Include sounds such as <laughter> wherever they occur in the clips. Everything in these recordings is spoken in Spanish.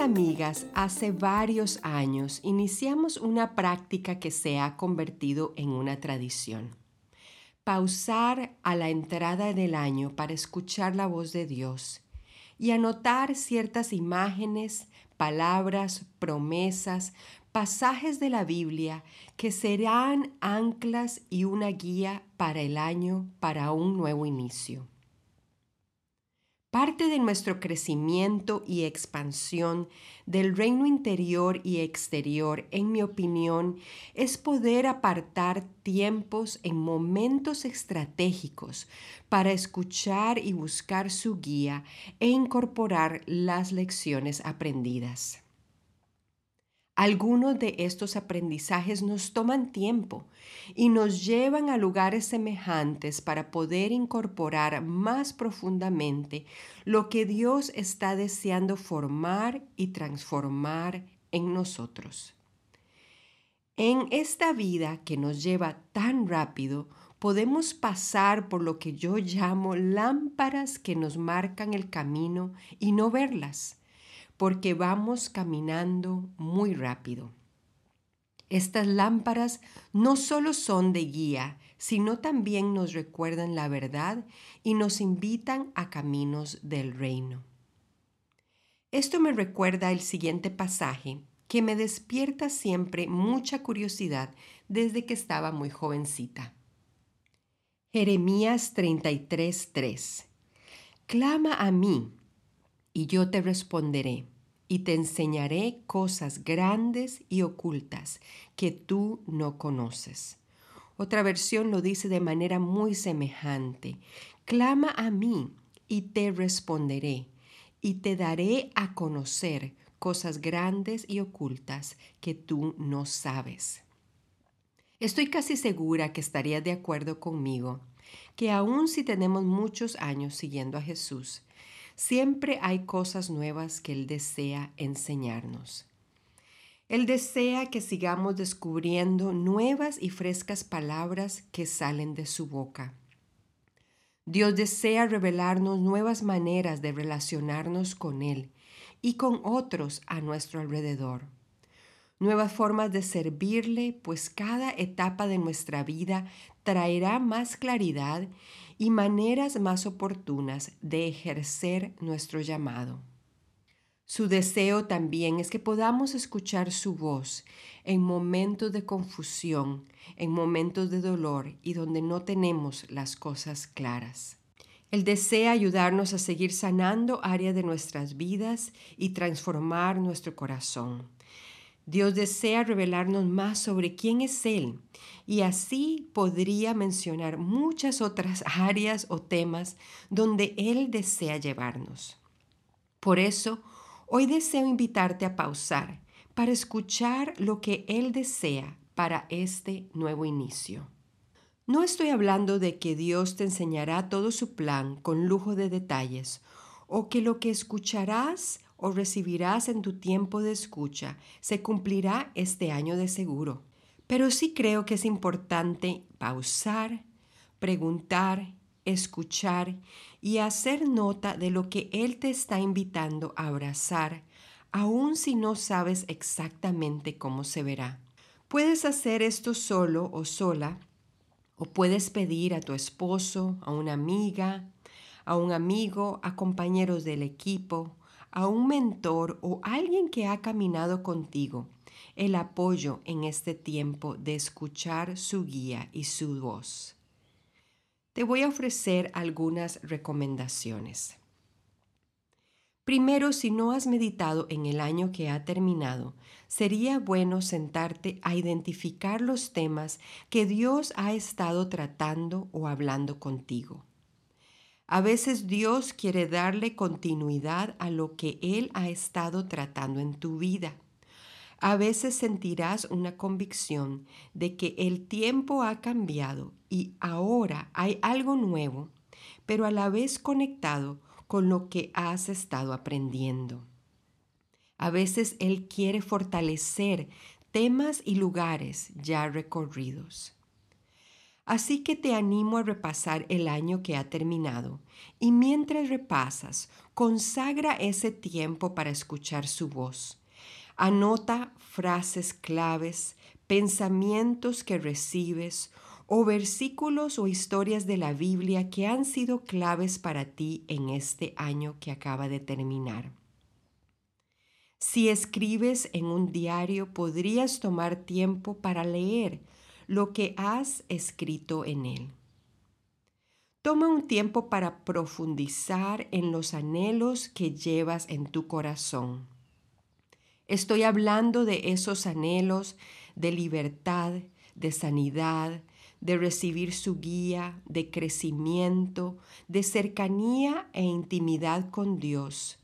Amigas, hace varios años iniciamos una práctica que se ha convertido en una tradición. Pausar a la entrada del año para escuchar la voz de Dios y anotar ciertas imágenes, palabras, promesas, pasajes de la Biblia que serán anclas y una guía para el año, para un nuevo inicio. Parte de nuestro crecimiento y expansión del reino interior y exterior, en mi opinión, es poder apartar tiempos en momentos estratégicos para escuchar y buscar su guía e incorporar las lecciones aprendidas. Algunos de estos aprendizajes nos toman tiempo y nos llevan a lugares semejantes para poder incorporar más profundamente lo que Dios está deseando formar y transformar en nosotros. En esta vida que nos lleva tan rápido, podemos pasar por lo que yo llamo lámparas que nos marcan el camino y no verlas porque vamos caminando muy rápido. Estas lámparas no solo son de guía, sino también nos recuerdan la verdad y nos invitan a caminos del reino. Esto me recuerda el siguiente pasaje que me despierta siempre mucha curiosidad desde que estaba muy jovencita. Jeremías 33:3 Clama a mí y yo te responderé y te enseñaré cosas grandes y ocultas que tú no conoces. Otra versión lo dice de manera muy semejante. Clama a mí y te responderé y te daré a conocer cosas grandes y ocultas que tú no sabes. Estoy casi segura que estaría de acuerdo conmigo que aun si tenemos muchos años siguiendo a Jesús, Siempre hay cosas nuevas que Él desea enseñarnos. Él desea que sigamos descubriendo nuevas y frescas palabras que salen de su boca. Dios desea revelarnos nuevas maneras de relacionarnos con Él y con otros a nuestro alrededor. Nuevas formas de servirle, pues cada etapa de nuestra vida traerá más claridad y maneras más oportunas de ejercer nuestro llamado. Su deseo también es que podamos escuchar su voz en momentos de confusión, en momentos de dolor y donde no tenemos las cosas claras. Él desea ayudarnos a seguir sanando áreas de nuestras vidas y transformar nuestro corazón. Dios desea revelarnos más sobre quién es Él y así podría mencionar muchas otras <laughs> áreas o temas donde Él desea llevarnos. Por eso, hoy deseo invitarte a pausar para escuchar lo que Él desea para este nuevo inicio. No estoy hablando de que Dios te enseñará todo su plan con lujo de detalles o que lo que escucharás o recibirás en tu tiempo de escucha se cumplirá este año de seguro. Pero sí creo que es importante pausar, preguntar, escuchar y hacer nota de lo que Él te está invitando a abrazar, aun si no sabes exactamente cómo se verá. Puedes hacer esto solo o sola, o puedes pedir a tu esposo, a una amiga, a un amigo, a compañeros del equipo, a un mentor o alguien que ha caminado contigo el apoyo en este tiempo de escuchar su guía y su voz. Te voy a ofrecer algunas recomendaciones. Primero, si no has meditado en el año que ha terminado, sería bueno sentarte a identificar los temas que Dios ha estado tratando o hablando contigo. A veces Dios quiere darle continuidad a lo que Él ha estado tratando en tu vida. A veces sentirás una convicción de que el tiempo ha cambiado y ahora hay algo nuevo, pero a la vez conectado con lo que has estado aprendiendo. A veces Él quiere fortalecer temas y lugares ya recorridos. Así que te animo a repasar el año que ha terminado. Y mientras repasas, consagra ese tiempo para escuchar su voz. Anota frases claves, pensamientos que recibes o versículos o historias de la Biblia que han sido claves para ti en este año que acaba de terminar. Si escribes en un diario, podrías tomar tiempo para leer lo que has escrito en él. Toma un tiempo para profundizar en los anhelos que llevas en tu corazón. Estoy hablando de esos anhelos de libertad, de sanidad, de recibir su guía, de crecimiento, de cercanía e intimidad con Dios.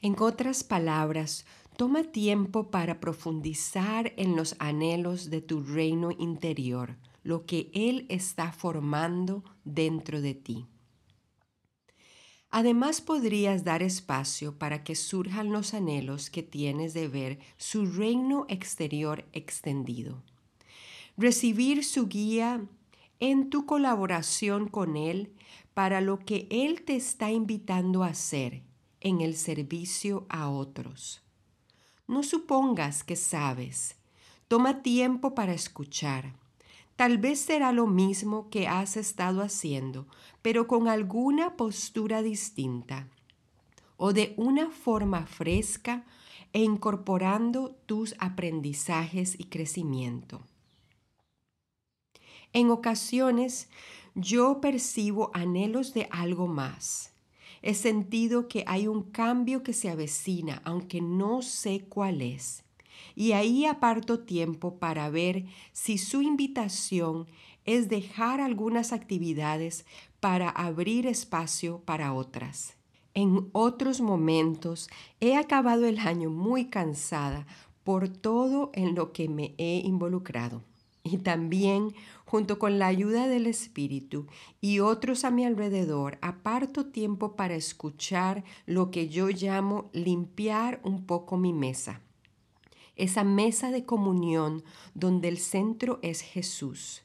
En otras palabras, toma tiempo para profundizar en los anhelos de tu reino interior, lo que Él está formando dentro de ti. Además podrías dar espacio para que surjan los anhelos que tienes de ver su reino exterior extendido. Recibir su guía en tu colaboración con Él para lo que Él te está invitando a hacer en el servicio a otros. No supongas que sabes. Toma tiempo para escuchar Tal vez será lo mismo que has estado haciendo, pero con alguna postura distinta o de una forma fresca e incorporando tus aprendizajes y crecimiento. En ocasiones yo percibo anhelos de algo más. He sentido que hay un cambio que se avecina, aunque no sé cuál es y ahí aparto tiempo para ver si su invitación es dejar algunas actividades para abrir espacio para otras. En otros momentos he acabado el año muy cansada por todo en lo que me he involucrado. Y también, junto con la ayuda del Espíritu y otros a mi alrededor, aparto tiempo para escuchar lo que yo llamo limpiar un poco mi mesa. Esa mesa de comunión donde el centro es Jesús,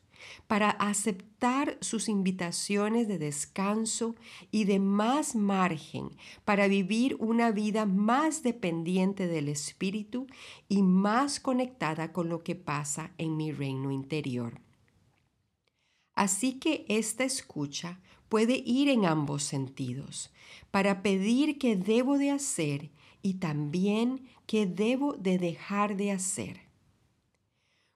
para aceptar sus invitaciones de descanso y de más margen para vivir una vida más dependiente del Espíritu y más conectada con lo que pasa en mi reino interior. Así que esta escucha puede ir en ambos sentidos, para pedir qué debo de hacer y también qué debo de dejar de hacer.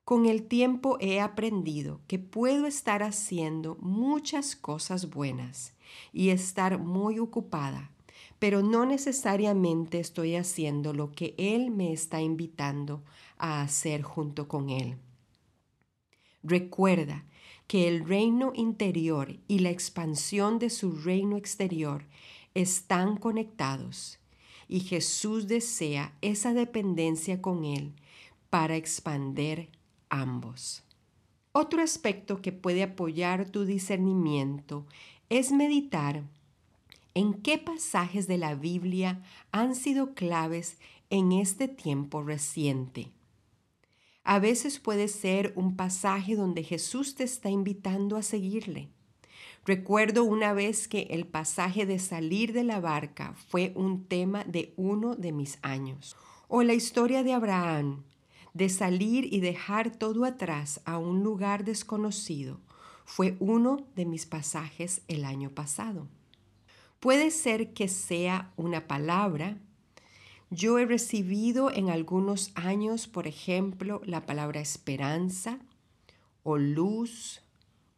Con el tiempo he aprendido que puedo estar haciendo muchas cosas buenas y estar muy ocupada, pero no necesariamente estoy haciendo lo que Él me está invitando a hacer junto con Él. Recuerda que el reino interior y la expansión de su reino exterior están conectados y Jesús desea esa dependencia con Él para expander ambos. Otro aspecto que puede apoyar tu discernimiento es meditar en qué pasajes de la Biblia han sido claves en este tiempo reciente. A veces puede ser un pasaje donde Jesús te está invitando a seguirle Recuerdo una vez que el pasaje de salir de la barca fue un tema de uno de mis años. O la historia de Abraham, de salir y dejar todo atrás a un lugar desconocido, fue uno de mis pasajes el año pasado. Puede ser que sea una palabra. Yo he recibido en algunos años, por ejemplo, la palabra esperanza o luz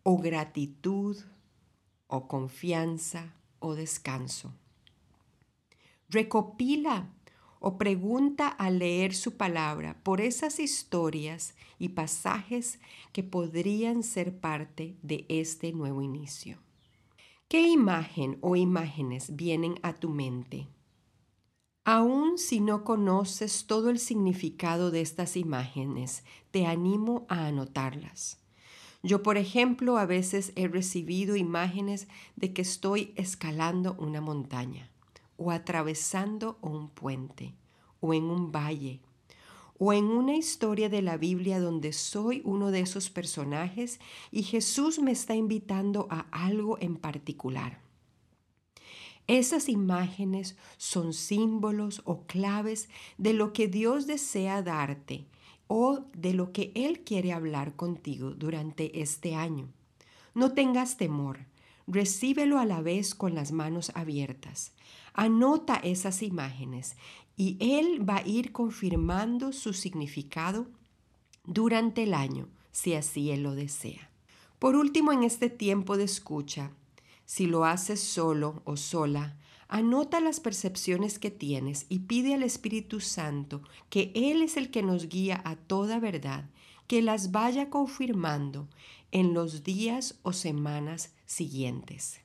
o gratitud o confianza o descanso. Recopila o pregunta al leer su palabra por esas historias y pasajes que podrían ser parte de este nuevo inicio. ¿Qué imagen o imágenes vienen a tu mente? Aun si no conoces todo el significado de estas imágenes, te animo a anotarlas. Yo, por ejemplo, a veces he recibido imágenes de que estoy escalando una montaña o atravesando un puente o en un valle o en una historia de la Biblia donde soy uno de esos personajes y Jesús me está invitando a algo en particular. Esas imágenes son símbolos o claves de lo que Dios desea darte o de lo que Él quiere hablar contigo durante este año. No tengas temor, recíbelo a la vez con las manos abiertas. Anota esas imágenes y Él va a ir confirmando su significado durante el año, si así Él lo desea. Por último, en este tiempo de escucha, si lo haces solo o sola, anota las percepciones que tienes y pide al Espíritu Santo, que Él es el que nos guía a toda verdad, que las vaya confirmando en los días o semanas siguientes.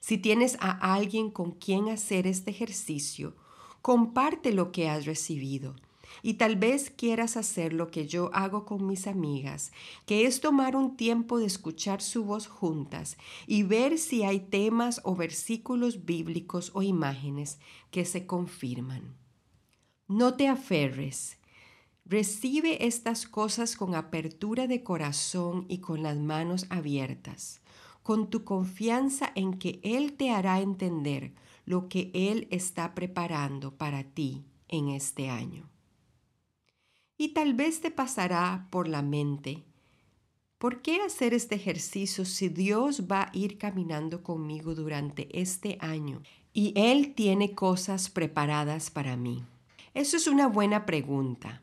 Si tienes a alguien con quien hacer este ejercicio, comparte lo que has recibido y tal vez quieras hacer lo que yo hago con mis amigas, que es tomar un tiempo de escuchar su voz juntas y ver si hay temas o versículos bíblicos o imágenes que se confirman. No te aferres. Recibe estas cosas con apertura de corazón y con las manos abiertas, con tu confianza en que Él te hará entender lo que Él está preparando para ti en este año. Y tal vez te pasará por la mente, ¿por qué hacer este ejercicio si Dios va a ir caminando conmigo durante este año y Él tiene cosas preparadas para mí? Eso es una buena pregunta.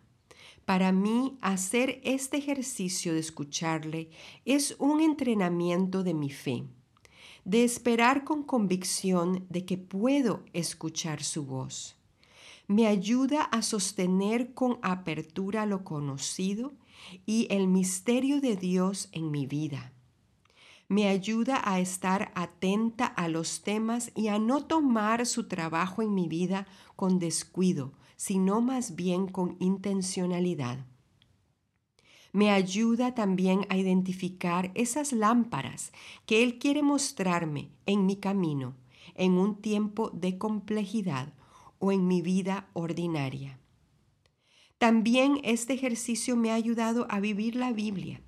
Para mí, hacer este ejercicio de escucharle es un entrenamiento de mi fe, de esperar con convicción de que puedo escuchar su voz me ayuda a sostener con apertura lo conocido y el misterio de Dios en mi vida. Me ayuda a estar atenta a los temas y a no tomar su trabajo en mi vida con descuido, sino más bien con intencionalidad. Me ayuda también a identificar esas lámparas que Él quiere mostrarme en mi camino en un tiempo de complejidad o en mi vida ordinaria. También este ejercicio me ha ayudado a vivir la Biblia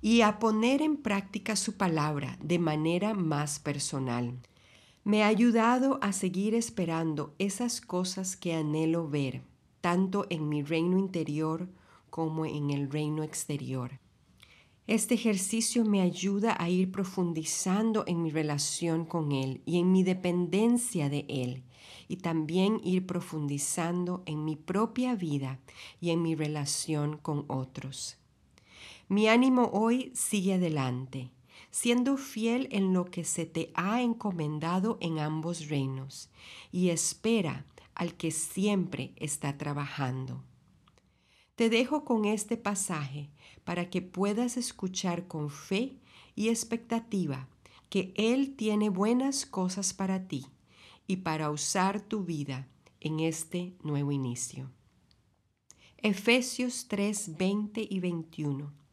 y a poner en práctica su palabra de manera más personal. Me ha ayudado a seguir esperando esas cosas que anhelo ver, tanto en mi reino interior como en el reino exterior. Este ejercicio me ayuda a ir profundizando en mi relación con Él y en mi dependencia de Él y también ir profundizando en mi propia vida y en mi relación con otros. Mi ánimo hoy sigue adelante, siendo fiel en lo que se te ha encomendado en ambos reinos y espera al que siempre está trabajando. Te dejo con este pasaje para que puedas escuchar con fe y expectativa que Él tiene buenas cosas para ti y para usar tu vida en este nuevo inicio. Efesios 3, 20 y 21.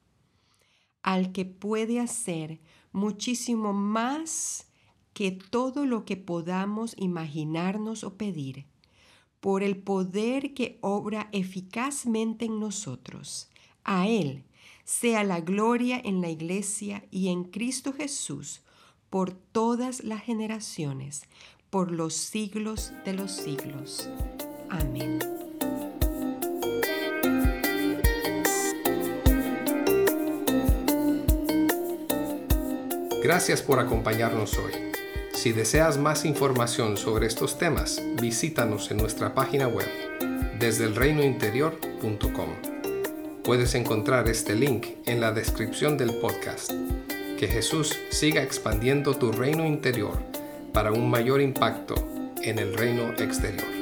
Al que puede hacer muchísimo más que todo lo que podamos imaginarnos o pedir, por el poder que obra eficazmente en nosotros. A Él sea la gloria en la Iglesia y en Cristo Jesús por todas las generaciones, por los siglos de los siglos. Amén. Gracias por acompañarnos hoy. Si deseas más información sobre estos temas, visítanos en nuestra página web desde elreinointerior.com. Puedes encontrar este link en la descripción del podcast. Que Jesús siga expandiendo tu reino interior para un mayor impacto en el reino exterior.